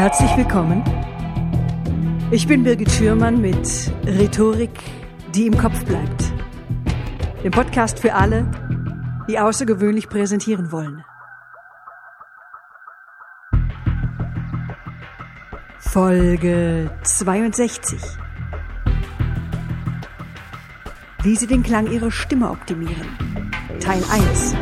Herzlich willkommen. Ich bin Birgit Schürmann mit Rhetorik, die im Kopf bleibt. Dem Podcast für alle, die außergewöhnlich präsentieren wollen. Folge 62. Wie Sie den Klang Ihrer Stimme optimieren. Teil 1.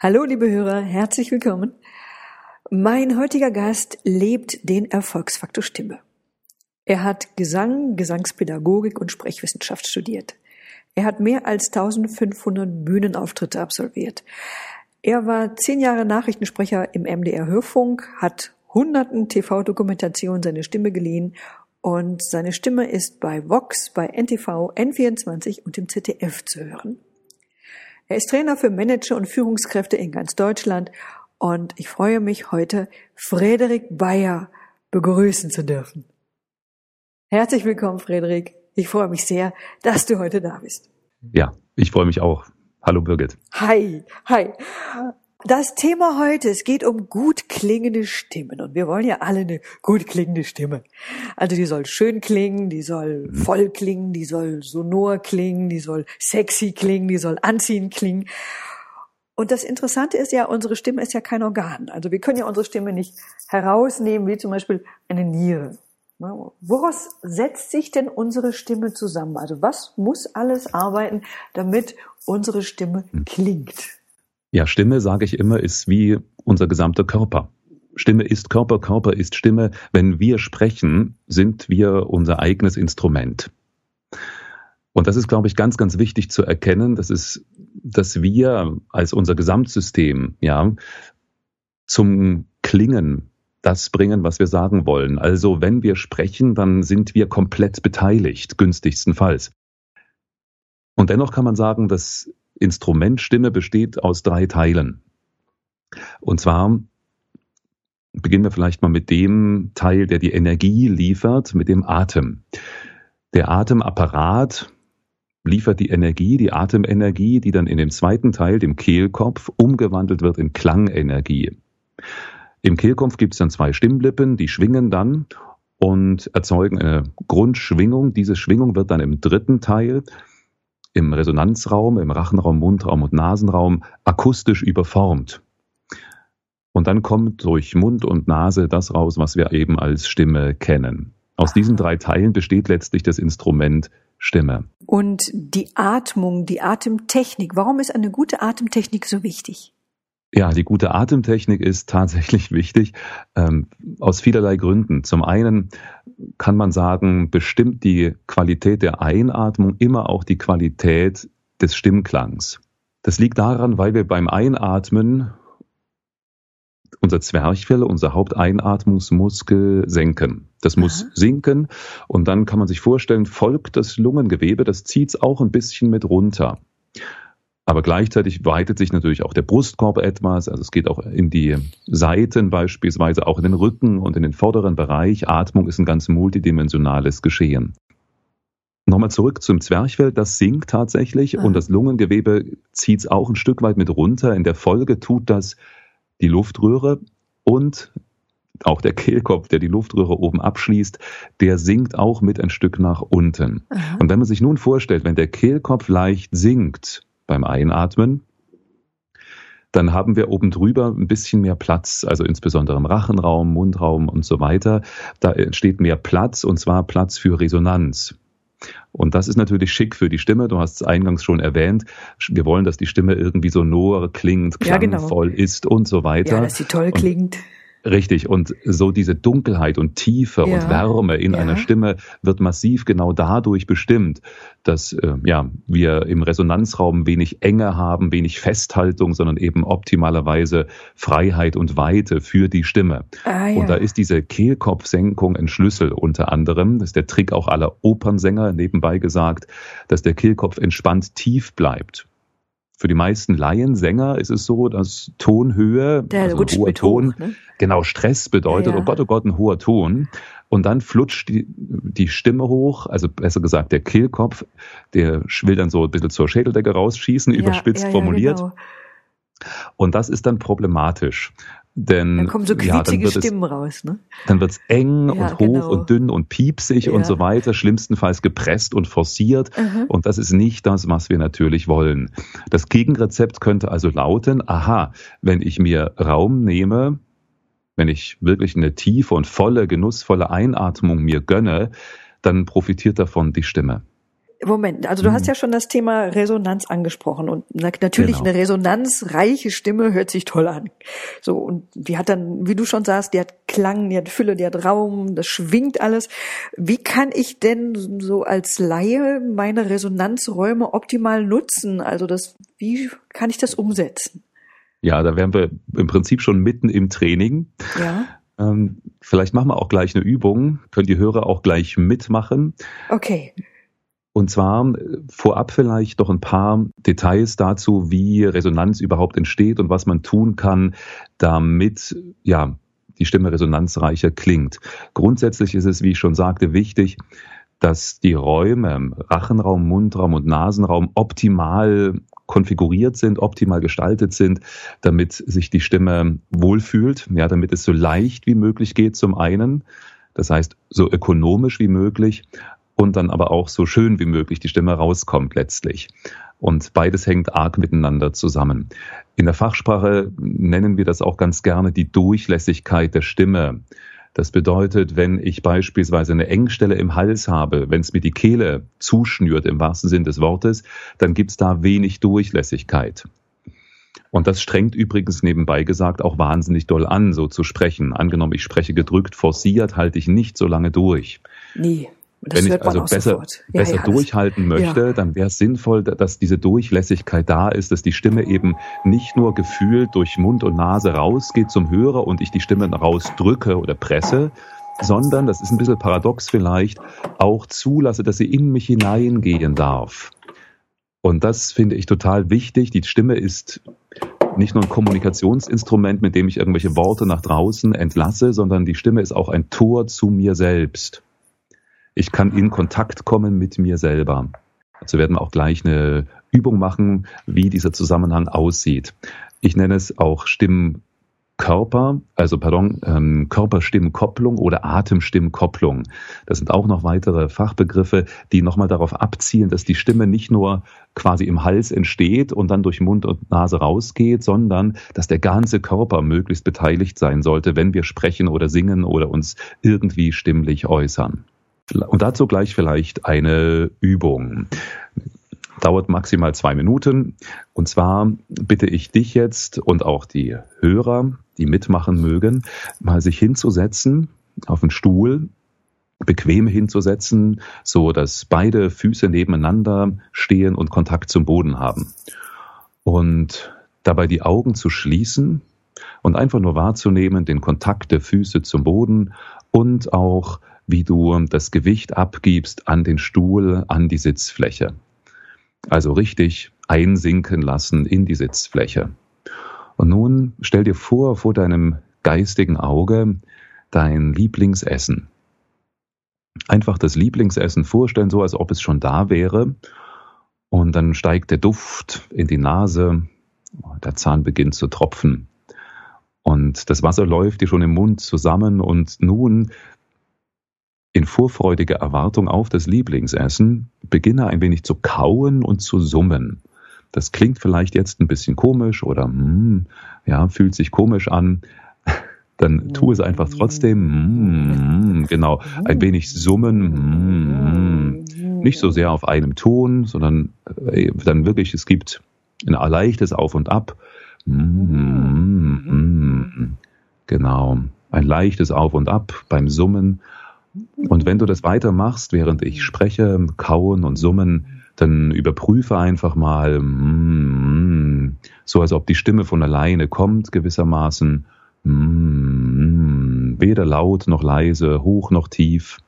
Hallo, liebe Hörer, herzlich willkommen. Mein heutiger Gast lebt den Erfolgsfaktor Stimme. Er hat Gesang, Gesangspädagogik und Sprechwissenschaft studiert. Er hat mehr als 1500 Bühnenauftritte absolviert. Er war zehn Jahre Nachrichtensprecher im MDR Hörfunk, hat hunderten TV-Dokumentationen seine Stimme geliehen und seine Stimme ist bei Vox, bei NTV, N24 und im ZDF zu hören. Er ist Trainer für Manager und Führungskräfte in ganz Deutschland und ich freue mich heute, Frederik Bayer begrüßen zu dürfen. Herzlich willkommen, Frederik. Ich freue mich sehr, dass du heute da bist. Ja, ich freue mich auch. Hallo Birgit. Hi, hi. Das Thema heute, es geht um gut klingende Stimmen und wir wollen ja alle eine gut klingende Stimme. Also die soll schön klingen, die soll mhm. voll klingen, die soll sonor klingen, die soll sexy klingen, die soll anziehend klingen. Und das Interessante ist ja, unsere Stimme ist ja kein Organ. Also wir können ja unsere Stimme nicht herausnehmen, wie zum Beispiel eine Niere. Woraus setzt sich denn unsere Stimme zusammen? Also was muss alles arbeiten, damit unsere Stimme hm. klingt? Ja, Stimme, sage ich immer, ist wie unser gesamter Körper. Stimme ist Körper, Körper ist Stimme. Wenn wir sprechen, sind wir unser eigenes Instrument. Und das ist, glaube ich, ganz, ganz wichtig zu erkennen, dass es, dass wir als unser Gesamtsystem, ja, zum Klingen das bringen, was wir sagen wollen. Also, wenn wir sprechen, dann sind wir komplett beteiligt, günstigstenfalls. Und dennoch kann man sagen, dass Instrument Stimme besteht aus drei Teilen. Und zwar beginnen wir vielleicht mal mit dem Teil, der die Energie liefert, mit dem Atem. Der Atemapparat liefert die Energie, die Atemenergie, die dann in dem zweiten Teil, dem Kehlkopf, umgewandelt wird in Klangenergie. Im Kehlkopf gibt es dann zwei Stimmlippen, die schwingen dann und erzeugen eine Grundschwingung. Diese Schwingung wird dann im dritten Teil im Resonanzraum, im Rachenraum, Mundraum und Nasenraum akustisch überformt. Und dann kommt durch Mund und Nase das raus, was wir eben als Stimme kennen. Aus diesen drei Teilen besteht letztlich das Instrument Stimme. Und die Atmung, die Atemtechnik, warum ist eine gute Atemtechnik so wichtig? Ja, die gute Atemtechnik ist tatsächlich wichtig, ähm, aus vielerlei Gründen. Zum einen kann man sagen, bestimmt die Qualität der Einatmung immer auch die Qualität des Stimmklangs. Das liegt daran, weil wir beim Einatmen unser Zwerchfell, unser Haupteinatmungsmuskel senken. Das muss Aha. sinken und dann kann man sich vorstellen, folgt das Lungengewebe, das zieht es auch ein bisschen mit runter. Aber gleichzeitig weitet sich natürlich auch der Brustkorb etwas. Also es geht auch in die Seiten beispielsweise, auch in den Rücken und in den vorderen Bereich. Atmung ist ein ganz multidimensionales Geschehen. Nochmal zurück zum Zwerchfell, das sinkt tatsächlich ja. und das Lungengewebe zieht es auch ein Stück weit mit runter. In der Folge tut das die Luftröhre und auch der Kehlkopf, der die Luftröhre oben abschließt, der sinkt auch mit ein Stück nach unten. Aha. Und wenn man sich nun vorstellt, wenn der Kehlkopf leicht sinkt, beim Einatmen. Dann haben wir oben drüber ein bisschen mehr Platz, also insbesondere im Rachenraum, Mundraum und so weiter. Da entsteht mehr Platz und zwar Platz für Resonanz. Und das ist natürlich schick für die Stimme. Du hast es eingangs schon erwähnt. Wir wollen, dass die Stimme irgendwie so sonor klingt, klangvoll ja, genau. ist und so weiter. Ja, dass sie toll klingt. Richtig, und so diese Dunkelheit und Tiefe ja. und Wärme in ja. einer Stimme wird massiv genau dadurch bestimmt, dass äh, ja, wir im Resonanzraum wenig Enge haben, wenig Festhaltung, sondern eben optimalerweise Freiheit und Weite für die Stimme. Ah, ja. Und da ist diese Kehlkopfsenkung ein Schlüssel unter anderem. Das ist der Trick auch aller Opernsänger nebenbei gesagt, dass der Kehlkopf entspannt tief bleibt. Für die meisten Laiensänger ist es so, dass Tonhöhe, Der also rutscht hoher Ton, hoch, ne? genau Stress bedeutet, Ja, ja. oh Gott, oh Gott, ein hoher Ton. Und dann flutscht die, die Stimme hoch, also besser gesagt der Kehlkopf, der will dann so ein bisschen zur Schädeldecke rausschießen, überspitzt ja, ja, formuliert. Genau. Und das ist dann problematisch. Denn Da kommen so ja, dann quietschige es Stimmen raus, ne? dann wird's eng Ja, und hoch genau. und dünn und piepsig Ja. und so weiter, schlimmstenfalls gepresst und forciert. Aha. Und das ist nicht das, was wir natürlich wollen. Das Gegenrezept könnte also lauten, aha, wenn ich mir Raum nehme, wenn ich wirklich eine tiefe und volle, genussvolle Einatmung mir gönne, dann profitiert davon die Stimme. Moment, also du Mhm. hast ja schon das Thema Resonanz angesprochen und na, natürlich Genau. eine resonanzreiche Stimme hört sich toll an. So und die hat dann, wie du schon sagst, die hat Klang, die hat Fülle, die hat Raum, das schwingt alles. Wie kann ich denn so als Laie meine Resonanzräume optimal nutzen? Also das, wie kann ich das umsetzen? Ja, da wären wir im Prinzip schon mitten im Training. Ja, Ähm, vielleicht machen wir auch gleich eine Übung, können die Hörer auch gleich mitmachen. okay. Und zwar äh, vorab vielleicht noch ein paar Details dazu, wie Resonanz überhaupt entsteht und was man tun kann, damit ja die Stimme resonanzreicher klingt. Grundsätzlich ist es, wie ich schon sagte, wichtig, dass die Räume, Rachenraum, Mundraum und Nasenraum optimal konfiguriert sind, optimal gestaltet sind, damit sich die Stimme wohlfühlt, ja, damit es so leicht wie möglich geht zum einen, das heißt so ökonomisch wie möglich und dann aber auch so schön wie möglich die Stimme rauskommt letztlich. Und beides hängt arg miteinander zusammen. In der Fachsprache nennen wir das auch ganz gerne die Durchlässigkeit der Stimme. Das bedeutet, wenn ich beispielsweise eine Engstelle im Hals habe, wenn es mir die Kehle zuschnürt im wahrsten Sinn des Wortes, dann gibt es da wenig Durchlässigkeit. Und das strengt übrigens nebenbei gesagt auch wahnsinnig doll an, so zu sprechen. Angenommen, ich spreche gedrückt, forciert, halte ich nicht so lange durch. Nee. Das Wenn ich also besser. Ja, besser ja, das- durchhalten möchte, dann wäre es sinnvoll, dass diese Durchlässigkeit da ist, dass die Stimme eben nicht nur gefühlt durch Mund und Nase rausgeht zum Hörer und ich die Stimme rausdrücke oder presse, sondern, das ist ein bisschen paradox vielleicht, auch zulasse, dass sie in mich hineingehen darf. Und das finde ich total wichtig. Die Stimme ist nicht nur ein Kommunikationsinstrument, mit dem ich irgendwelche Worte nach draußen entlasse, sondern die Stimme ist auch ein Tor zu mir selbst. Ich kann in Kontakt kommen mit mir selber. Dazu werden wir auch gleich eine Übung machen, wie dieser Zusammenhang aussieht. Ich nenne es auch Stimmkörper, also pardon, ähm, Körperstimmkopplung oder Atemstimmkopplung. Das sind auch noch weitere Fachbegriffe, die nochmal darauf abzielen, dass die Stimme nicht nur quasi im Hals entsteht und dann durch Mund und Nase rausgeht, sondern dass der ganze Körper möglichst beteiligt sein sollte, wenn wir sprechen oder singen oder uns irgendwie stimmlich äußern. Und dazu gleich vielleicht eine Übung. Dauert maximal zwei Minuten. Und zwar bitte ich dich jetzt und auch die Hörer, die mitmachen mögen, mal sich hinzusetzen auf einen Stuhl, bequem hinzusetzen, so dass beide Füße nebeneinander stehen und Kontakt zum Boden haben. Und dabei die Augen zu schließen und einfach nur wahrzunehmen, den Kontakt der Füße zum Boden und auch wie du das Gewicht abgibst an den Stuhl, an die Sitzfläche. Also richtig einsinken lassen in die Sitzfläche. Und nun stell dir vor, vor deinem geistigen Auge dein Lieblingsessen. Einfach das Lieblingsessen vorstellen, so als ob es schon da wäre. Und dann steigt der Duft in die Nase, der Zahn beginnt zu tropfen. Und das Wasser läuft dir schon im Mund zusammen und nun in vorfreudiger Erwartung auf das Lieblingsessen beginne ein wenig zu kauen und zu summen. Das klingt vielleicht jetzt ein bisschen komisch oder mm, ja, fühlt sich komisch an. Dann tu es einfach trotzdem. Mm, genau, ein wenig summen. Mm, nicht so sehr auf einem Ton, sondern äh, dann wirklich, es gibt ein leichtes Auf und Ab. Genau, ein leichtes Auf und Ab beim Summen. Und wenn du das weitermachst, während ich spreche, kauen und summen, dann überprüfe einfach mal, mm, so als ob die Stimme von alleine kommt, gewissermaßen, mm, weder laut noch leise, hoch noch tief.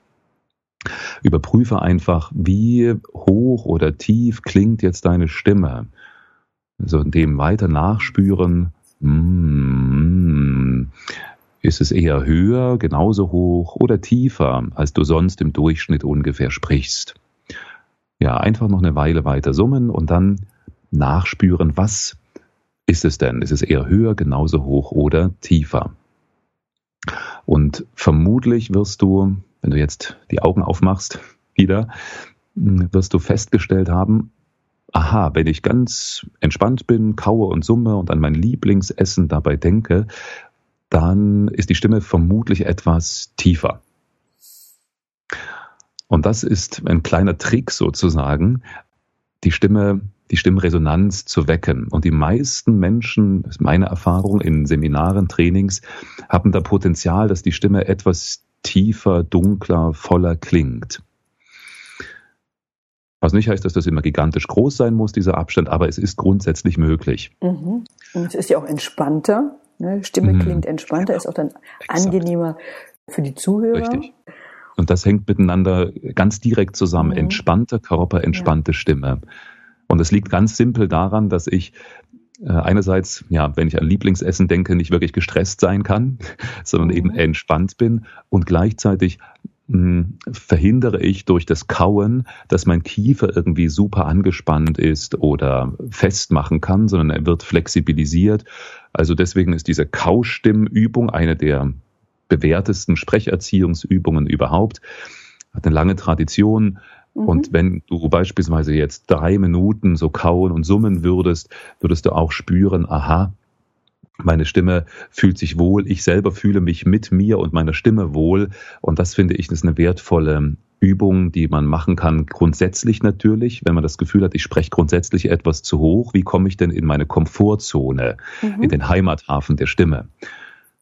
Überprüfe einfach, wie hoch oder tief klingt jetzt deine Stimme. so dem weiter nachspüren, mm, ist es eher höher, genauso hoch oder tiefer, als du sonst im Durchschnitt ungefähr sprichst. Ja, einfach noch eine Weile weiter summen und dann nachspüren, was ist es denn? Ist es eher höher, genauso hoch oder tiefer? Und vermutlich wirst du, wenn du jetzt die Augen aufmachst, wieder, wirst du festgestellt haben, aha, wenn ich ganz entspannt bin, kaue und summe und an mein Lieblingsessen dabei denke, dann ist die Stimme vermutlich etwas tiefer. Und das ist ein kleiner Trick sozusagen, die Stimme, die Stimmresonanz zu wecken. Und die meisten Menschen, das ist meine Erfahrung in Seminaren, Trainings, haben da Potenzial, dass die Stimme etwas tiefer, dunkler, voller klingt. Was nicht heißt, dass das immer gigantisch groß sein muss, dieser Abstand, aber es ist grundsätzlich möglich. Mhm. Und es ist ja auch entspannter. Ne? Stimme mhm. klingt entspannter, ist auch dann Exakt. angenehmer für die Zuhörer. Richtig. Und das hängt miteinander ganz direkt zusammen. Mhm. Entspannter Körper, entspannte ja. Stimme. Und es liegt ganz simpel daran, dass ich äh, einerseits, ja, wenn ich an Lieblingsessen denke, nicht wirklich gestresst sein kann, sondern mhm. eben entspannt bin und gleichzeitig verhindere ich durch das Kauen, dass mein Kiefer irgendwie super angespannt ist oder festmachen kann, sondern er wird flexibilisiert. Also deswegen ist diese Kaustimmübung eine der bewährtesten Sprecherziehungsübungen überhaupt. Hat eine lange Tradition. Mhm. Und wenn du beispielsweise jetzt drei Minuten so kauen und summen würdest, würdest du auch spüren, aha, meine Stimme fühlt sich wohl, ich selber fühle mich mit mir und meiner Stimme wohl. Und das finde ich ist eine wertvolle Übung, die man machen kann. Grundsätzlich natürlich, wenn man das Gefühl hat, ich spreche grundsätzlich etwas zu hoch, wie komme ich denn in meine Komfortzone, mhm. in den Heimathafen der Stimme?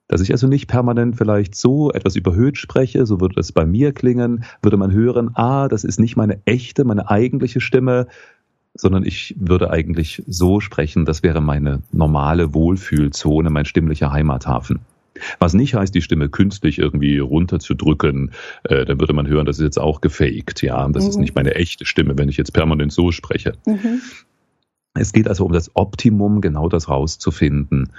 Dass ich also nicht permanent vielleicht so etwas überhöht spreche, so würde es bei mir klingen, würde man hören, ah, das ist nicht meine echte, meine eigentliche Stimme, sondern ich würde eigentlich so sprechen, das wäre meine normale Wohlfühlzone, mein stimmlicher Heimathafen. Was nicht heißt, die Stimme künstlich irgendwie runterzudrücken, äh, dann würde man hören, das ist jetzt auch gefaked, ja, das mhm. ist nicht meine echte Stimme, wenn ich jetzt permanent so spreche. Mhm. Es geht also um das Optimum, genau das rauszufinden.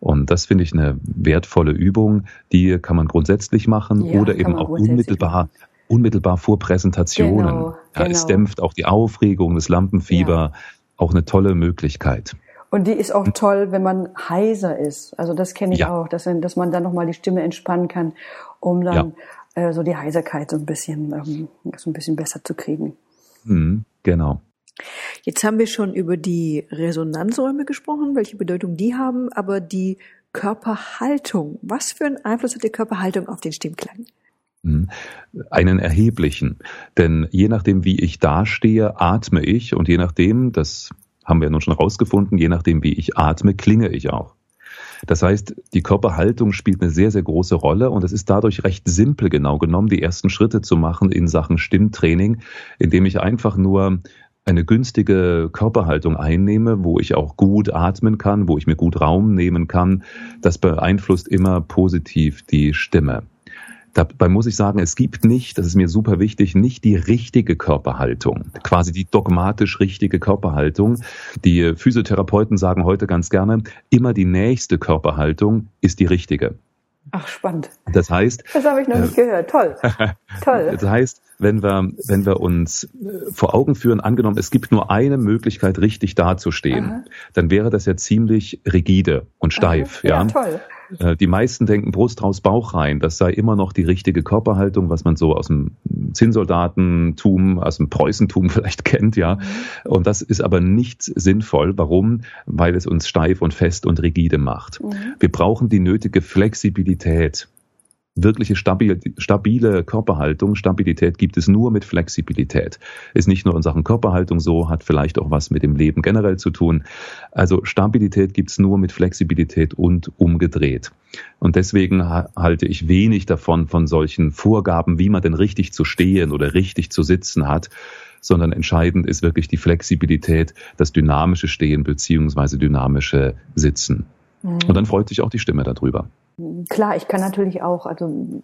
Und das finde ich eine wertvolle Übung, die kann man grundsätzlich machen ja, oder eben auch unmittelbar unmittelbar vor Präsentationen. Genau, ja, Es genau. dämpft auch die Aufregung, das Lampenfieber, ja. auch eine tolle Möglichkeit. Und die ist auch toll, wenn man heiser ist. Also das kenne ich ja. auch, dass, dass man dann nochmal die Stimme entspannen kann, um dann äh, so die Heiserkeit so ein bisschen, ähm, so ein bisschen besser zu kriegen. Mhm, genau. Jetzt haben wir schon über die Resonanzräume gesprochen, welche Bedeutung die haben, aber die Körperhaltung. Was für einen Einfluss hat die Körperhaltung auf den Stimmklang? Einen erheblichen. Denn je nachdem, wie ich dastehe, atme ich und je nachdem, das haben wir nun schon rausgefunden, je nachdem, wie ich atme, klinge ich auch. Das heißt, die Körperhaltung spielt eine sehr, sehr große Rolle und es ist dadurch recht simpel genau genommen, die ersten Schritte zu machen in Sachen Stimmtraining, indem ich einfach nur eine günstige Körperhaltung einnehme, wo ich auch gut atmen kann, wo ich mir gut Raum nehmen kann. Das beeinflusst immer positiv die Stimme. Dabei muss ich sagen, es gibt nicht, das ist mir super wichtig, nicht die richtige Körperhaltung, quasi die dogmatisch richtige Körperhaltung. Die Physiotherapeuten sagen heute ganz gerne, immer die nächste Körperhaltung ist die richtige. Ach, spannend. Das heißt. Das habe ich noch äh, nicht gehört. Toll. Toll. Das heißt, wenn wir, wenn wir uns äh, vor Augen führen, angenommen, es gibt nur eine Möglichkeit, richtig dazustehen, Aha. dann wäre das ja ziemlich rigide und steif. Aha. Ja, ja, toll. Äh, die meisten denken Brust raus, Bauch rein. Das sei immer noch die richtige Körperhaltung, was man so aus dem Zinnsoldatentum, aus dem Preußentum vielleicht kennt, ja. Mhm. Und das ist aber nicht sinnvoll. Warum? Weil es uns steif und fest und rigide macht. Mhm. Wir brauchen die nötige Flexibilität wirkliche stabile, stabile Körperhaltung, Stabilität gibt es nur mit Flexibilität. Ist nicht nur in Sachen Körperhaltung so, hat vielleicht auch was mit dem Leben generell zu tun. Also Stabilität gibt es nur mit Flexibilität und umgedreht. Und deswegen halte ich wenig davon, von solchen Vorgaben, wie man denn richtig zu stehen oder richtig zu sitzen hat, sondern entscheidend ist wirklich die Flexibilität, das dynamische Stehen beziehungsweise dynamische Sitzen. Mhm. Und dann freut sich auch die Stimme darüber. Klar, ich kann natürlich auch, also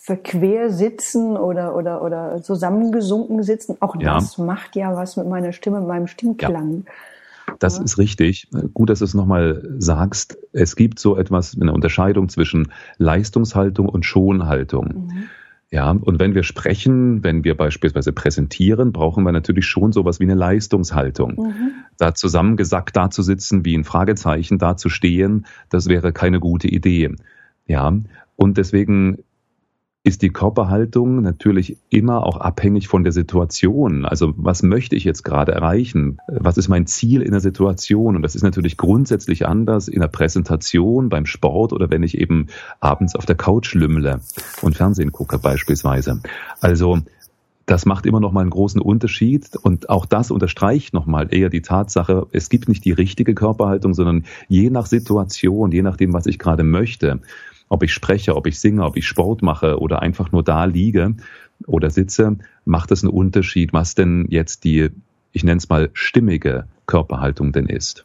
verquer sitzen oder, oder, oder zusammengesunken sitzen. Auch ja. das macht ja was mit meiner Stimme, mit meinem Stimmklang. Das ja. ist richtig. Gut, dass du es nochmal sagst. Es gibt so etwas, eine Unterscheidung zwischen Leistungshaltung und Schonhaltung. Mhm. Ja, und wenn wir sprechen, wenn wir beispielsweise präsentieren, brauchen wir natürlich schon sowas wie eine Leistungshaltung. Mhm. Da zusammengesackt da zu sitzen, wie ein Fragezeichen da zu stehen, das wäre keine gute Idee. Ja, und deswegen ist die Körperhaltung natürlich immer auch abhängig von der Situation. Also was möchte ich jetzt gerade erreichen? Was ist mein Ziel in der Situation? Und das ist natürlich grundsätzlich anders in der Präsentation, beim Sport oder wenn ich eben abends auf der Couch lümmle und Fernsehen gucke beispielsweise. Also das macht immer noch mal einen großen Unterschied und auch das unterstreicht noch mal eher die Tatsache, es gibt nicht die richtige Körperhaltung, sondern je nach Situation, je nachdem, was ich gerade möchte, ob ich spreche, ob ich singe, ob ich Sport mache oder einfach nur da liege oder sitze, macht es einen Unterschied, was denn jetzt die, ich nenne es mal, stimmige Körperhaltung denn ist.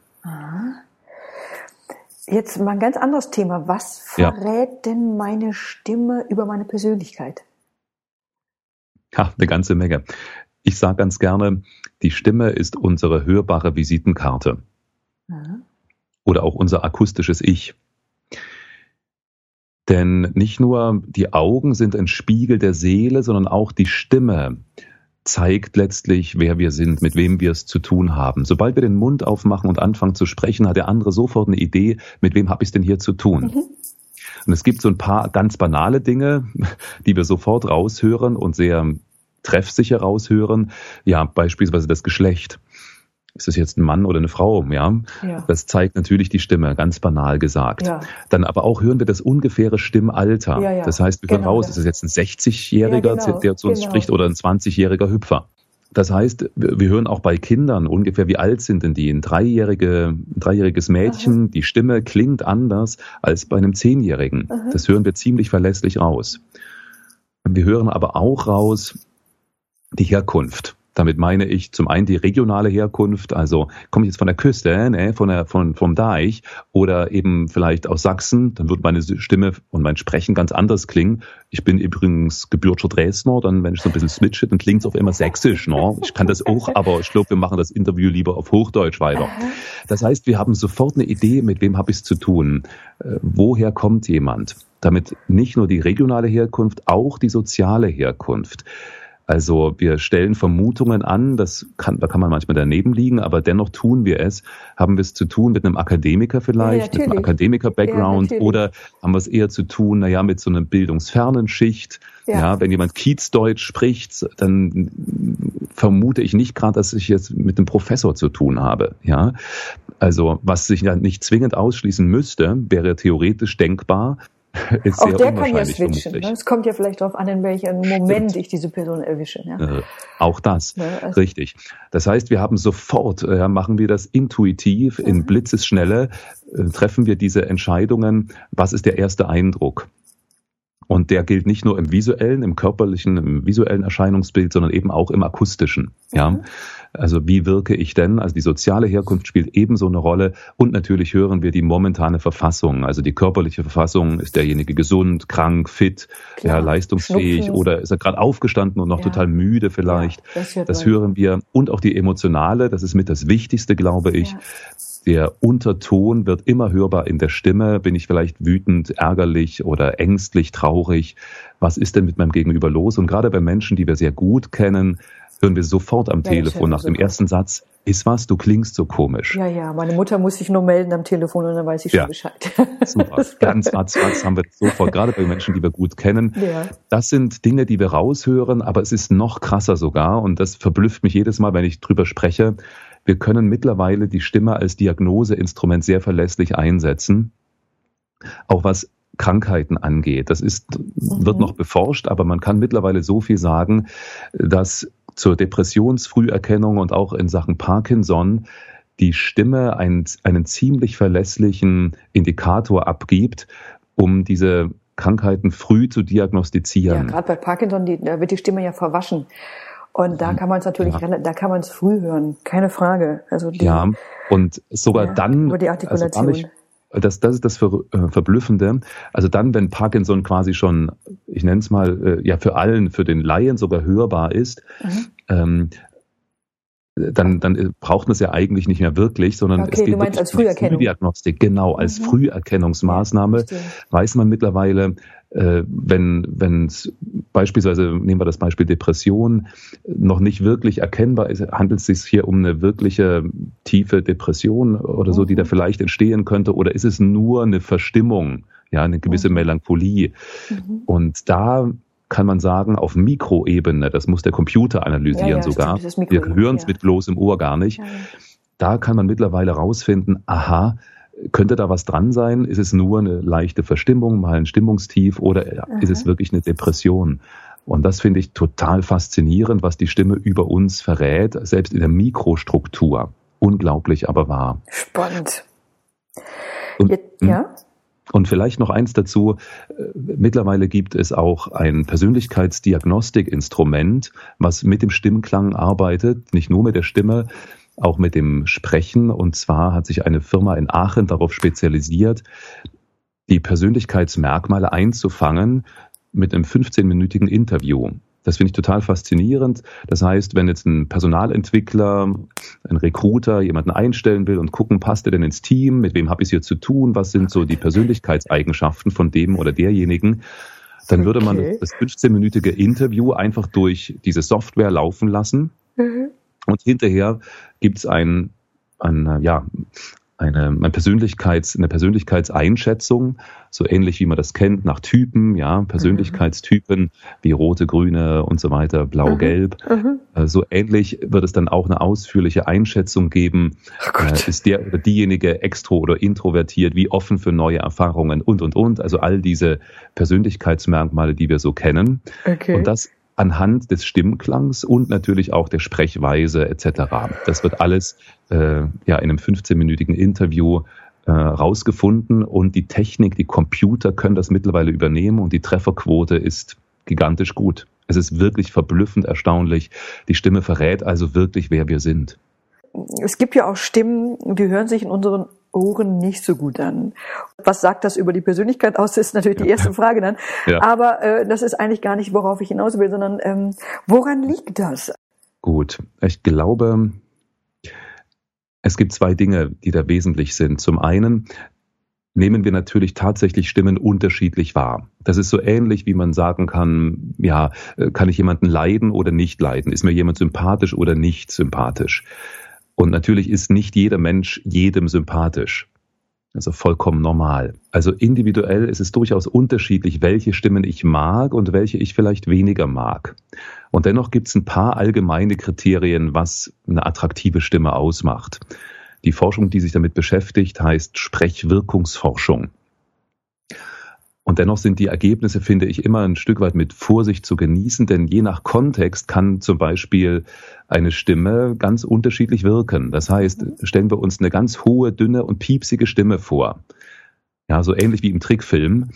Jetzt mal ein ganz anderes Thema. Was verrät ja. denn meine Stimme über meine Persönlichkeit? Ja, eine ganze Menge. Ich sage ganz gerne, die Stimme ist unsere hörbare Visitenkarte. Aha. Oder auch unser akustisches Ich. Denn nicht nur die Augen sind ein Spiegel der Seele, sondern auch die Stimme zeigt letztlich, wer wir sind, mit wem wir es zu tun haben. Sobald wir den Mund aufmachen und anfangen zu sprechen, hat der andere sofort eine Idee, mit wem habe ich es denn hier zu tun. Mhm. Und es gibt so ein paar ganz banale Dinge, die wir sofort raushören und sehr treffsicher raushören. Ja, beispielsweise das Geschlecht ist es jetzt ein Mann oder eine Frau, ja? ja? Das zeigt natürlich die Stimme, ganz banal gesagt. Ja. Dann aber auch hören wir das ungefähre Stimmalter. Ja, ja. Das heißt, wir hören genau, raus, ist es jetzt ein 60-Jähriger, genau, der zu uns genau. spricht, oder ein 20-jähriger Hüpfer. Das heißt, wir hören auch bei Kindern ungefähr, wie alt sind denn die? Ein, Dreijährige, ein dreijähriges Mädchen, Aha. die Stimme klingt anders als bei einem Zehnjährigen. Aha. Das hören wir ziemlich verlässlich raus. Wir hören aber auch raus die Herkunft. Damit meine ich zum einen die regionale Herkunft, also komme ich jetzt von der Küste, ne, von der, von, vom Deich oder eben vielleicht aus Sachsen, dann wird meine Stimme und mein Sprechen ganz anders klingen. Ich bin übrigens gebürtiger Dresdner, dann wenn ich so ein bisschen switche, dann klingt es auf immer sächsisch. Ne? Ich kann das auch, aber ich glaube, wir machen das Interview lieber auf Hochdeutsch weiter. Das heißt, wir haben sofort eine Idee, mit wem habe ich es zu tun. Äh, woher kommt jemand? Damit nicht nur die regionale Herkunft, auch die soziale Herkunft. Also wir stellen Vermutungen an, das kann, da kann man manchmal daneben liegen, aber dennoch tun wir es. Haben wir es zu tun mit einem Akademiker vielleicht, ja, mit einem Akademiker-Background ja, oder haben wir es eher zu tun, naja, mit so einer bildungsfernen Schicht? Ja. ja, wenn jemand Kiezdeutsch spricht, dann vermute ich nicht gerade, dass ich jetzt mit einem Professor zu tun habe. Ja, also was sich ja nicht zwingend ausschließen müsste, wäre theoretisch denkbar, ist Auch der kann ja switchen. Ne? Es kommt ja vielleicht darauf an, in welchem Moment Stimmt. ich diese Person erwische. Ja? Äh, auch das, ja, also richtig. Das heißt, wir haben sofort, äh, machen wir das intuitiv, mhm. in Blitzesschnelle, äh, treffen wir diese Entscheidungen. Was ist der erste Eindruck? Und der gilt nicht nur im visuellen, im körperlichen, im visuellen Erscheinungsbild, sondern eben auch im akustischen. Ja. Mhm. Also wie wirke ich denn? Also die soziale Herkunft spielt ebenso eine Rolle. Und natürlich hören wir die momentane Verfassung. Also die körperliche Verfassung, ist derjenige gesund, krank, fit, Klar. ja, leistungsfähig Schnupfen. oder ist er gerade aufgestanden und noch ja. total müde vielleicht. Ja, das, das hören wir. Und auch die emotionale, das ist mit das Wichtigste, glaube ich. Der Unterton wird immer hörbar in der Stimme. Bin ich vielleicht wütend, ärgerlich oder ängstlich, traurig? Was ist denn mit meinem Gegenüber los? Und gerade bei Menschen, die wir sehr gut kennen, hören wir sofort am ja, Telefon nach dem ersten Satz, ist was, du klingst so komisch. Ja, ja, meine Mutter muss sich nur melden am Telefon und dann weiß ich schon ja. Bescheid. Super, ganz ratzfatz haben wir sofort, gerade bei Menschen, die wir gut kennen. Ja. Das sind Dinge, die wir raushören, aber es ist noch krasser sogar und das verblüfft mich jedes Mal, wenn ich drüber spreche. Wir können mittlerweile die Stimme als Diagnoseinstrument sehr verlässlich einsetzen. Auch was Krankheiten angeht. Das ist, wird mhm. noch beforscht, aber man kann mittlerweile so viel sagen, dass zur Depressionsfrüherkennung und auch in Sachen Parkinson die Stimme einen, einen ziemlich verlässlichen Indikator abgibt, um diese Krankheiten früh zu diagnostizieren. Ja, gerade bei Parkinson, die, da wird die Stimme ja verwaschen. Und da mhm. kann man es natürlich, ja. da kann man es früh hören, keine Frage. Also die, ja, und sogar ja, dann, über die Artikulation. Also das, das ist das Ver, äh, Verblüffende. Also dann, wenn Parkinson quasi schon, ich nenne es mal, äh, ja für allen, für den Laien sogar hörbar ist, mhm. ähm, dann, dann braucht man es ja eigentlich nicht mehr wirklich, sondern okay, es geht du meinst als. Frühdiagnostik, genau, als mhm. Früherkennungsmaßnahme ja, weiß man mittlerweile, äh, wenn wenn es beispielsweise, nehmen wir das Beispiel Depression, noch nicht wirklich erkennbar ist, handelt es sich hier um eine wirkliche tiefe Depression oder so, mhm. die da mhm. vielleicht entstehen könnte, oder ist es nur eine Verstimmung, ja, eine gewisse. Melancholie? Mhm. Und da kann man sagen, auf Mikroebene, das muss der Computer analysieren ja, ja, sogar, wir hören es ja. mit bloßem Ohr gar nicht, da kann man mittlerweile rausfinden, aha, könnte da was dran sein? Ist es nur eine leichte Verstimmung, mal ein Stimmungstief oder aha. ist es wirklich eine Depression? Und das finde ich total faszinierend, was die Stimme über uns verrät, selbst in der Mikrostruktur. Unglaublich, aber wahr. Spannend. Und, hm? ja? Und vielleicht noch eins dazu. Mittlerweile gibt es auch ein Persönlichkeitsdiagnostikinstrument, was mit dem Stimmklang arbeitet, nicht nur mit der Stimme, auch mit dem Sprechen. Und zwar hat sich eine Firma in Aachen darauf spezialisiert, die Persönlichkeitsmerkmale einzufangen mit einem 15-minütigen Interview. Das finde ich total faszinierend. Das heißt, wenn jetzt ein Personalentwickler, ein Recruiter jemanden einstellen will und gucken, passt er denn ins Team, mit wem habe ich es hier zu tun, was sind so die Persönlichkeitseigenschaften von dem oder derjenigen, dann okay. würde man das 15-minütige Interview einfach durch diese Software laufen lassen. Mhm. Und hinterher gibt es ein, ein, ja, eine, eine, Persönlichkeits, eine Persönlichkeitseinschätzung, so ähnlich wie man das kennt, nach Typen, ja, Persönlichkeitstypen mhm. wie rote, grüne und so weiter, blau, mhm. gelb. Mhm. Äh, so ähnlich wird es dann auch eine ausführliche Einschätzung geben, oh ist der oder diejenige extro oder introvertiert, wie offen für neue Erfahrungen und, und, und. Also all diese Persönlichkeitsmerkmale, die wir so kennen. Okay. Und das anhand des Stimmklangs und natürlich auch der Sprechweise etc. Das wird alles äh, ja in einem 15-minütigen Interview äh, rausgefunden und die Technik, die Computer können das mittlerweile übernehmen und die Trefferquote ist gigantisch gut. Es ist wirklich verblüffend erstaunlich. Die Stimme verrät also wirklich, wer wir sind. Es gibt ja auch Stimmen, die hören sich in unseren Ohren nicht so gut an. Was sagt das über die Persönlichkeit aus, ist natürlich die erste Frage dann. Ja. Aber äh, das ist eigentlich gar nicht, worauf ich hinaus will, sondern ähm, woran liegt das? Gut, ich glaube, es gibt zwei Dinge, die da wesentlich sind. Zum einen nehmen wir natürlich tatsächlich Stimmen unterschiedlich wahr. Das ist so ähnlich, wie man sagen kann, ja, äh, kann ich jemanden leiden oder nicht leiden? Ist mir jemand sympathisch oder nicht sympathisch? Und natürlich ist nicht jeder Mensch jedem sympathisch. Also vollkommen normal. Also individuell ist es durchaus unterschiedlich, welche Stimmen ich mag und welche ich vielleicht weniger mag. Und dennoch gibt es ein paar allgemeine Kriterien, was eine attraktive Stimme ausmacht. Die Forschung, die sich damit beschäftigt, heißt Sprechwirkungsforschung. Und dennoch sind die Ergebnisse, finde ich, immer ein Stück weit mit Vorsicht zu genießen, denn je nach Kontext kann zum Beispiel eine Stimme ganz unterschiedlich wirken. Das heißt, stellen wir uns eine ganz hohe, dünne und piepsige Stimme vor. Ja, so ähnlich wie im Trickfilm.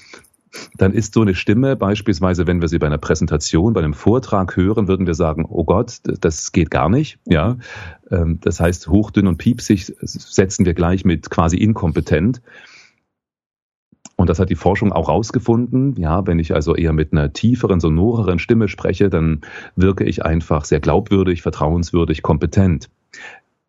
Dann ist so eine Stimme beispielsweise, wenn wir sie bei einer Präsentation, bei einem Vortrag hören, würden wir sagen, oh Gott, das geht gar nicht. Ja, ähm, das heißt, hochdünn und piepsig setzen wir gleich mit quasi inkompetent. Und das hat die Forschung auch rausgefunden. Ja, wenn ich also eher mit einer tieferen, sonoreren Stimme spreche, dann wirke ich einfach sehr glaubwürdig, vertrauenswürdig, kompetent.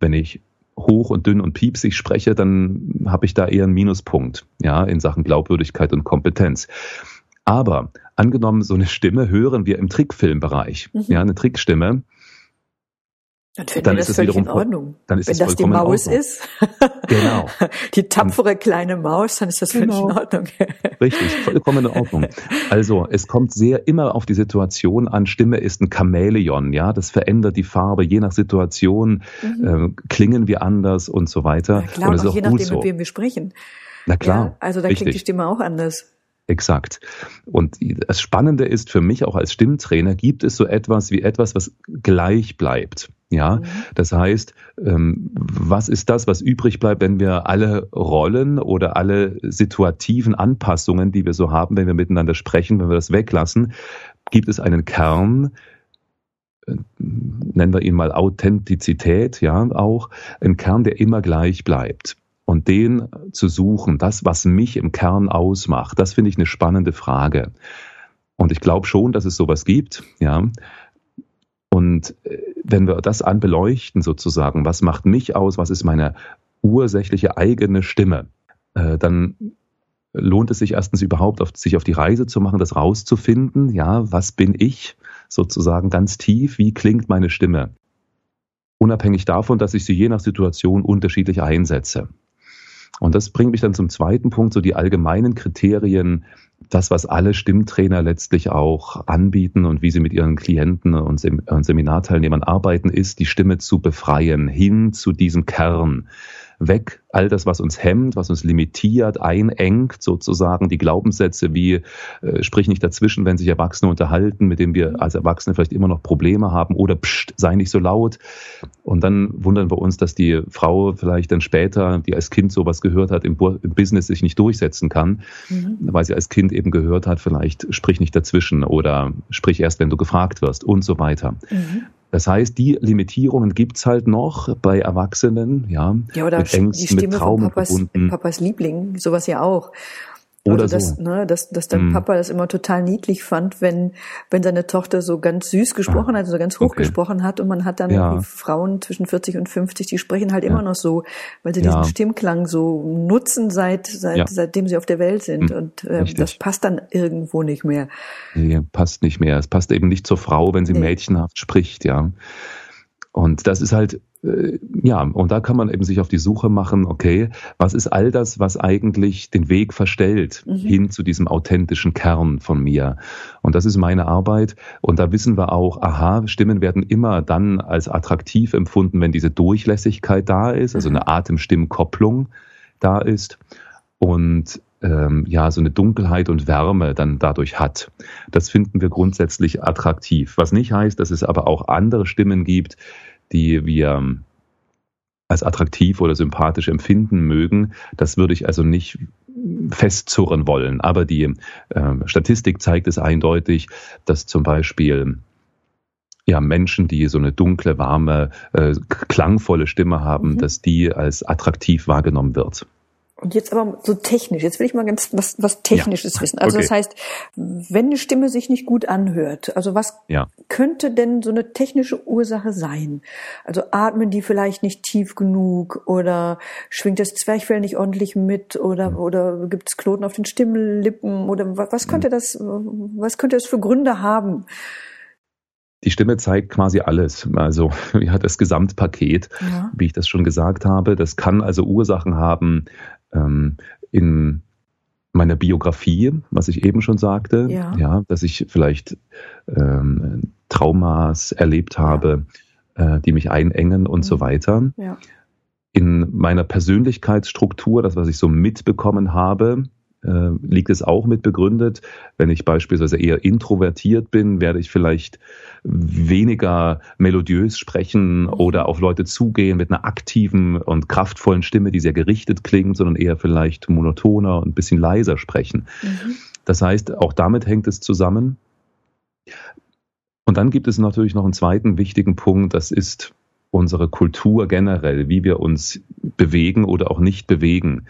Wenn ich hoch und dünn und piepsig spreche, dann habe ich da eher einen Minuspunkt, ja, in Sachen Glaubwürdigkeit und Kompetenz. Aber angenommen, so eine Stimme hören wir im Trickfilmbereich, mhm. ja, eine Trickstimme, dann finden dann wir das völlig in Ordnung. Dann ist Wenn das die Maus ist, genau. die tapfere kleine Maus, dann ist das völlig genau. in Ordnung. Richtig, vollkommen in Ordnung. Also es kommt sehr immer auf die Situation an. Stimme ist ein Chamäleon, ja, das verändert die Farbe je nach Situation. Mhm. Äh, klingen wir anders und so weiter. Ja, klar, und, und auch je nachdem, so. mit wem wir sprechen. Na klar. Ja, also da richtig. klingt die Stimme auch anders. Exakt. Und das Spannende ist für mich auch als Stimmtrainer, gibt es so etwas wie etwas, was gleich bleibt. Ja, mhm. das heißt, ähm, was ist das, was übrig bleibt, wenn wir alle Rollen oder alle situativen Anpassungen, die wir so haben, wenn wir miteinander sprechen, wenn wir das weglassen, gibt es einen Kern, äh, nennen wir ihn mal Authentizität, ja, auch, ein Kern, der immer gleich bleibt. Und den zu suchen, das, was mich im Kern ausmacht, das finde ich eine spannende Frage. Und ich glaube schon, dass es sowas gibt, ja. Und äh, wenn wir das anbeleuchten sozusagen, was macht mich aus, was ist meine ursächliche eigene Stimme, äh, dann lohnt es sich erstens überhaupt, sich auf die Reise zu machen, das rauszufinden. Ja, was bin ich sozusagen ganz tief? Wie klingt meine Stimme? Unabhängig davon, dass ich sie je nach Situation unterschiedlich einsetze. Und das bringt mich dann zum zweiten Punkt, so die allgemeinen Kriterien, das, was alle Stimmtrainer letztlich auch anbieten und wie sie mit ihren Klienten und Seminarteilnehmern arbeiten, ist, die Stimme zu befreien, hin zu diesem Kern weg all das, was uns hemmt, was uns limitiert, einengt, sozusagen die Glaubenssätze wie äh, sprich nicht dazwischen, wenn sich Erwachsene unterhalten, mit denen wir als Erwachsene vielleicht immer noch Probleme haben oder pst, sei nicht so laut. Und dann wundern wir uns, dass die Frau vielleicht dann später, die als Kind sowas gehört hat, im, im Business sich nicht durchsetzen kann, mhm. weil sie als Kind eben gehört hat, vielleicht sprich nicht dazwischen oder sprich erst, wenn du gefragt wirst und so weiter. Mhm. Das heißt, die Limitierungen gibt's halt noch bei Erwachsenen, ja. Ja, oder mit Ängsten, die Stimme mit Traumen von Papas. Papas Liebling, sowas ja auch. Oder also das, so. ne, dass, dass dein mm. Papa das immer total niedlich fand, wenn, wenn seine Tochter so ganz süß gesprochen ah, hat, so ganz hoch okay. gesprochen hat und man hat dann ja. Frauen zwischen 40 und 50, die sprechen halt ja. immer noch so, weil sie ja. diesen Stimmklang so nutzen seit, seit seitdem sie auf der Welt sind. Mm, und äh, das passt dann irgendwo nicht mehr. Nee, passt nicht mehr. Es passt eben nicht zur Frau, wenn sie nee. mädchenhaft spricht, ja. Und das ist halt, ja, und da kann man eben sich auf die Suche machen, okay, was ist all das, was eigentlich den Weg verstellt mhm. hin zu diesem authentischen Kern von mir? Und das ist meine Arbeit. Und da wissen wir auch, aha, Stimmen werden immer dann als attraktiv empfunden, wenn diese Durchlässigkeit da ist, also mhm. eine Atemstimmkopplung da ist. Und ähm, ja so eine Dunkelheit und Wärme dann dadurch hat. Das finden wir grundsätzlich attraktiv. Was nicht heißt, dass es aber auch andere Stimmen gibt, die wir ähm, als attraktiv oder sympathisch empfinden mögen. Das würde ich also nicht festzurren wollen. Aber die äh, Statistik zeigt es eindeutig, dass zum Beispiel ja, Menschen, die so eine dunkle, warme, äh, klangvolle Stimme haben, mhm. dass die als attraktiv wahrgenommen wird. Und jetzt aber so technisch, jetzt will ich mal ganz was, was Technisches ja. wissen. Also okay. das heißt, wenn eine Stimme sich nicht gut anhört, also was ja. könnte denn so eine technische Ursache sein? Also atmen die vielleicht nicht tief genug oder schwingt das Zwerchfell nicht ordentlich mit oder, mhm. oder gibt es Knoten auf den Stimmlippen oder was könnte mhm. das, was könnte das für Gründe haben? Die Stimme zeigt quasi alles. Also ja, das Gesamtpaket, ja. wie ich das schon gesagt habe. Das kann also Ursachen haben ähm, in meiner Biografie, was ich eben schon sagte, ja, ja dass ich vielleicht ähm, Traumas erlebt habe, ja. äh, die mich einengen und mhm. so weiter. Ja. In meiner Persönlichkeitsstruktur, das, was ich so mitbekommen habe, äh, liegt es auch mit begründet. Wenn ich beispielsweise eher introvertiert bin, werde ich vielleicht weniger melodiös sprechen oder auf Leute zugehen mit einer aktiven und kraftvollen Stimme, die sehr gerichtet klingt, sondern eher vielleicht monotoner und ein bisschen leiser sprechen. Mhm. Das heißt, auch damit hängt es zusammen. Und dann gibt es natürlich noch einen zweiten wichtigen Punkt, das ist unsere Kultur generell, wie wir uns bewegen oder auch nicht bewegen.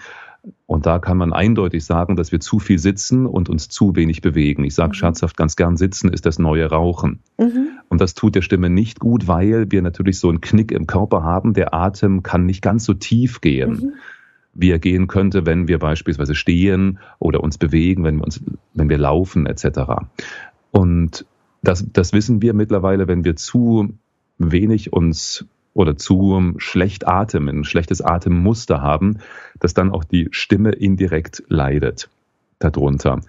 Und da kann man eindeutig sagen, dass wir zu viel sitzen und uns zu wenig bewegen. Ich sage mhm. scherzhaft ganz gern, sitzen ist das neue Rauchen. Mhm. Und das tut der Stimme nicht gut, weil wir natürlich so einen Knick im Körper haben. Der Atem kann nicht ganz so tief gehen. Mhm. Wie er gehen könnte, wenn wir beispielsweise stehen oder uns bewegen, wenn wir uns, wenn wir laufen, etc. Und das, das wissen wir mittlerweile, wenn wir zu wenig uns oder zu schlecht atmen, ein schlechtes Atemmuster haben, dass dann auch die Stimme indirekt leidet darunter.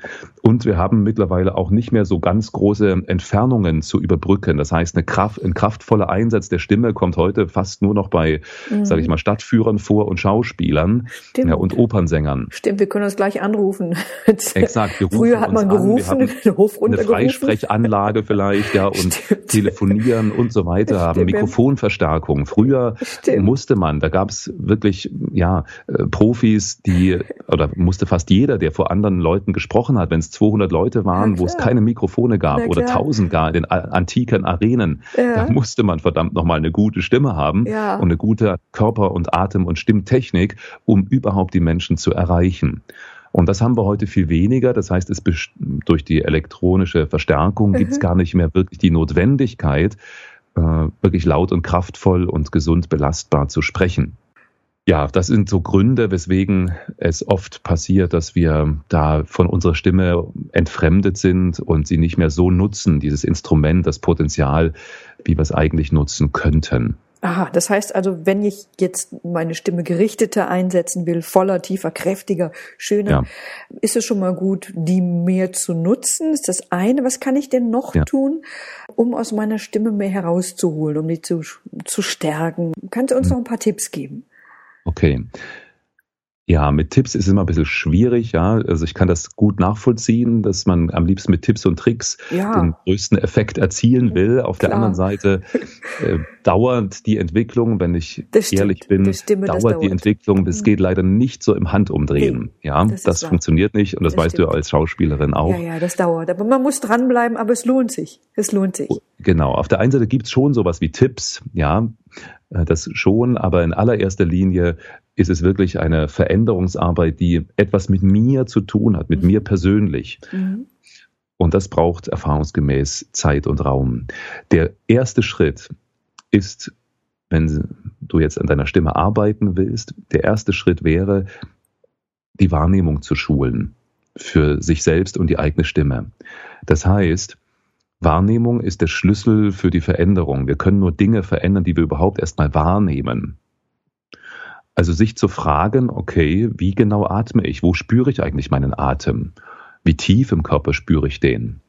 Und wir haben mittlerweile auch nicht mehr so ganz große Entfernungen zu überbrücken. Das heißt, eine Kraft, ein kraftvoller Einsatz der Stimme kommt heute fast nur noch bei, mhm. sage ich mal, Stadtführern vor und Schauspielern ja, und Opernsängern. Stimmt, wir können uns gleich anrufen. Exakt. Wir Früher hat man gerufen, den Hof eine Freisprechanlage vielleicht, ja, und Stimmt. telefonieren und so weiter, Stimmt. haben Mikrofonverstärkung. Früher Stimmt. musste man, da gab es wirklich, ja, äh, Profis, die, oder musste fast jeder, der vor anderen Leuten gesprochen hat, wenn es 200 Leute waren, wo es keine Mikrofone gab oder 1000 gar in den antiken Arenen, da musste man verdammt nochmal eine gute Stimme haben und eine gute Körper- und Atem- und Stimmtechnik, um überhaupt die Menschen zu erreichen. Und das haben wir heute viel weniger. Das heißt, es durch die elektronische Verstärkung mhm. gibt es gar nicht mehr wirklich die Notwendigkeit, äh, wirklich laut und kraftvoll und gesund belastbar zu sprechen. Ja, das sind so Gründe, weswegen es oft passiert, dass wir da von unserer Stimme entfremdet sind und sie nicht mehr so nutzen, dieses Instrument, das Potenzial, wie wir es eigentlich nutzen könnten. Aha, das heißt also, wenn ich jetzt meine Stimme gerichteter einsetzen will, voller, tiefer, kräftiger, schöner, ja. ist es schon mal gut, die mehr zu nutzen? Ist das eine? Was kann ich denn noch ja. tun, um aus meiner Stimme mehr herauszuholen, um die zu, zu stärken? Kannst du uns hm. noch ein paar Tipps geben? Okay. Ja, mit Tipps ist es immer ein bisschen schwierig, ja. Also ich kann das gut nachvollziehen, dass man am liebsten mit Tipps und Tricks ja. den größten Effekt erzielen will. Auf Klar. der anderen Seite äh, dauert die Entwicklung, wenn ich ehrlich bin, Stimme, dauert die Entwicklung. Es mhm. geht leider nicht so im Handumdrehen. Nee, ja, das, das funktioniert nicht und das, das weißt stimmt. du als Schauspielerin auch. Ja, ja, das dauert. Aber man muss dranbleiben, aber es lohnt sich. Es lohnt sich. Genau. Auf der einen Seite gibt's schon sowas wie Tipps, ja, das schon, aber in allererster Linie ist es wirklich eine Veränderungsarbeit, die etwas mit mir zu tun hat, mit mhm. mir persönlich. Mhm. Und das braucht erfahrungsgemäß Zeit und Raum. Der erste Schritt ist, wenn du jetzt an deiner Stimme arbeiten willst, der erste Schritt wäre, die Wahrnehmung zu schulen für sich selbst und die eigene Stimme. Das heißt, Wahrnehmung ist der Schlüssel für die Veränderung. Wir können nur Dinge verändern, die wir überhaupt erstmal wahrnehmen. Also sich zu fragen, okay, wie genau atme ich? Wo spüre ich eigentlich meinen Atem? Wie tief im Körper spüre ich den?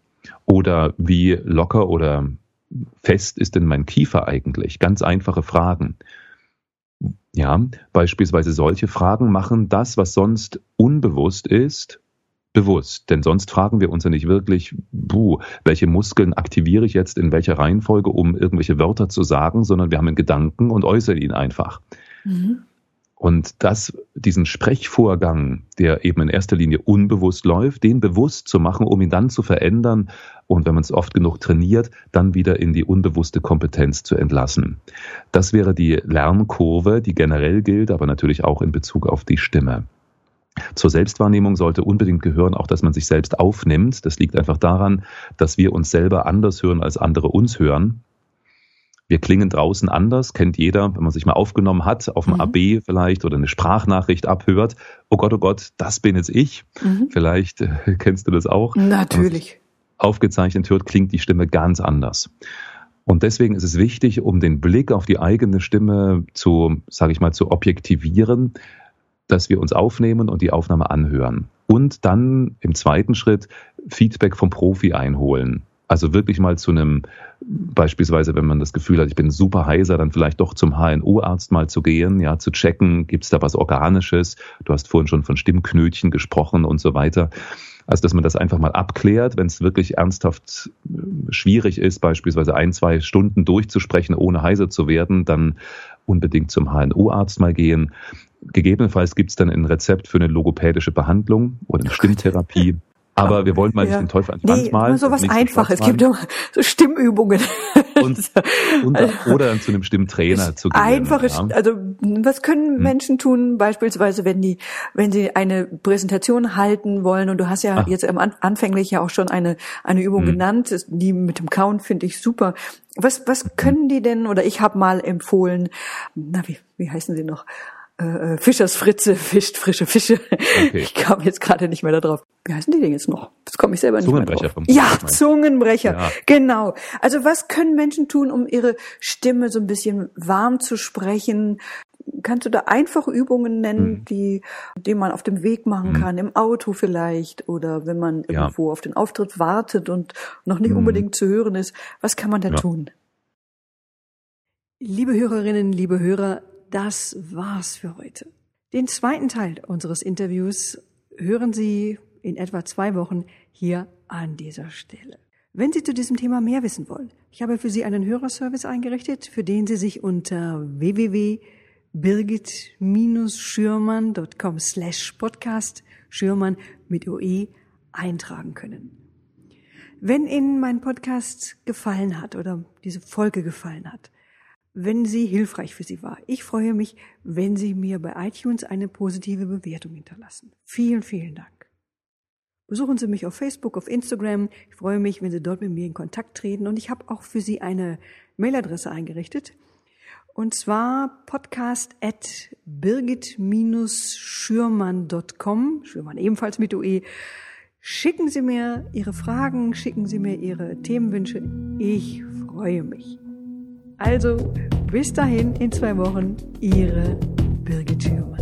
Oder wie locker oder fest ist denn mein Kiefer eigentlich? Ganz einfache Fragen. Ja, beispielsweise solche Fragen machen das, was sonst unbewusst ist, bewusst. Denn sonst fragen wir uns ja nicht wirklich, buh, welche Muskeln aktiviere ich jetzt in welcher Reihenfolge, um irgendwelche Wörter zu sagen, sondern wir haben einen Gedanken und äußern ihn einfach. Mhm. Und das, diesen Sprechvorgang, der eben in erster Linie unbewusst läuft, den bewusst zu machen, um ihn dann zu verändern und wenn man es oft genug trainiert, dann wieder in die unbewusste Kompetenz zu entlassen. Das wäre die Lernkurve, die generell gilt, aber natürlich auch in Bezug auf die Stimme. Zur Selbstwahrnehmung sollte unbedingt gehören auch, dass man sich selbst aufnimmt. Das liegt einfach daran, dass wir uns selber anders hören, als andere uns hören. Wir klingen draußen anders, kennt jeder, wenn man sich mal aufgenommen hat, auf dem mhm. AB vielleicht oder eine Sprachnachricht abhört. Oh Gott, oh Gott, das bin jetzt ich. Mhm. Vielleicht äh, kennst du das auch. Natürlich. Aufgezeichnet hört, klingt die Stimme ganz anders. Und deswegen ist es wichtig, um den Blick auf die eigene Stimme zu, sage ich mal, zu objektivieren, dass wir uns aufnehmen und die Aufnahme anhören. Und dann im zweiten Schritt Feedback vom Profi einholen. Also wirklich mal zu einem, beispielsweise, wenn man das Gefühl hat, ich bin super heiser, dann vielleicht doch zum HNO-Arzt mal zu gehen, ja, zu checken, gibt es da was Organisches? Du hast vorhin schon von Stimmknötchen gesprochen und so weiter. Also, dass man das einfach mal abklärt, wenn es wirklich ernsthaft äh, schwierig ist, beispielsweise ein, zwei Stunden durchzusprechen, ohne heiser zu werden, dann unbedingt zum HNO-Arzt mal gehen. Gegebenenfalls gibt es dann ein Rezept für eine logopädische Behandlung oder eine Stimmtherapie. Aber wir wollen mal nicht den Teufel ans Schwanz nee, malen. so was Einfaches. Es gibt nur so Stimmübungen. Und, und oder dann zu einem Stimmtrainer zu gehen. Einfache, ja. also was können hm. Menschen tun, beispielsweise, wenn die, wenn sie eine Präsentation halten wollen und du hast ja Ach. jetzt am anfänglich ja auch schon eine, eine Übung hm. genannt, die mit dem Count finde ich super. Was, was hm. können die denn, oder ich habe mal empfohlen, na, wie, wie heißen sie noch? Äh, Fischers Fritze fischt frische Fische. Okay. Ich kam jetzt gerade nicht mehr darauf. Wie heißen die denn jetzt noch? Das komme ich selber nicht mehr drauf. Vom ja, Zungenbrecher. Ja. Genau. Also was können Menschen tun, um ihre Stimme so ein bisschen warm zu sprechen? Kannst du da einfache Übungen nennen, hm. die, die man auf dem Weg machen hm. kann, im Auto vielleicht oder wenn man ja. irgendwo auf den Auftritt wartet und noch nicht hm. unbedingt zu hören ist? Was kann man da ja. tun? Liebe Hörerinnen, liebe Hörer, das war's für heute. Den zweiten Teil unseres Interviews hören Sie in etwa zwei Wochen hier an dieser Stelle. Wenn Sie zu diesem Thema mehr wissen wollen, ich habe für Sie einen Hörerservice eingerichtet, für den Sie sich unter www.birgit-schürmann.com slash podcast Schürmann mit OE eintragen können. Wenn Ihnen mein Podcast gefallen hat oder diese Folge gefallen hat, wenn sie hilfreich für Sie war. Ich freue mich, wenn Sie mir bei iTunes eine positive Bewertung hinterlassen. Vielen, vielen Dank. Besuchen Sie mich auf Facebook, auf Instagram. Ich freue mich, wenn Sie dort mit mir in Kontakt treten. Und ich habe auch für Sie eine Mailadresse eingerichtet. Und zwar podcast at birgit-schürmann.com. Schürmann ebenfalls mit UE. Schicken Sie mir Ihre Fragen, schicken Sie mir Ihre Themenwünsche. Ich freue mich. Also bis dahin in zwei Wochen, Ihre Birgit Schürmann.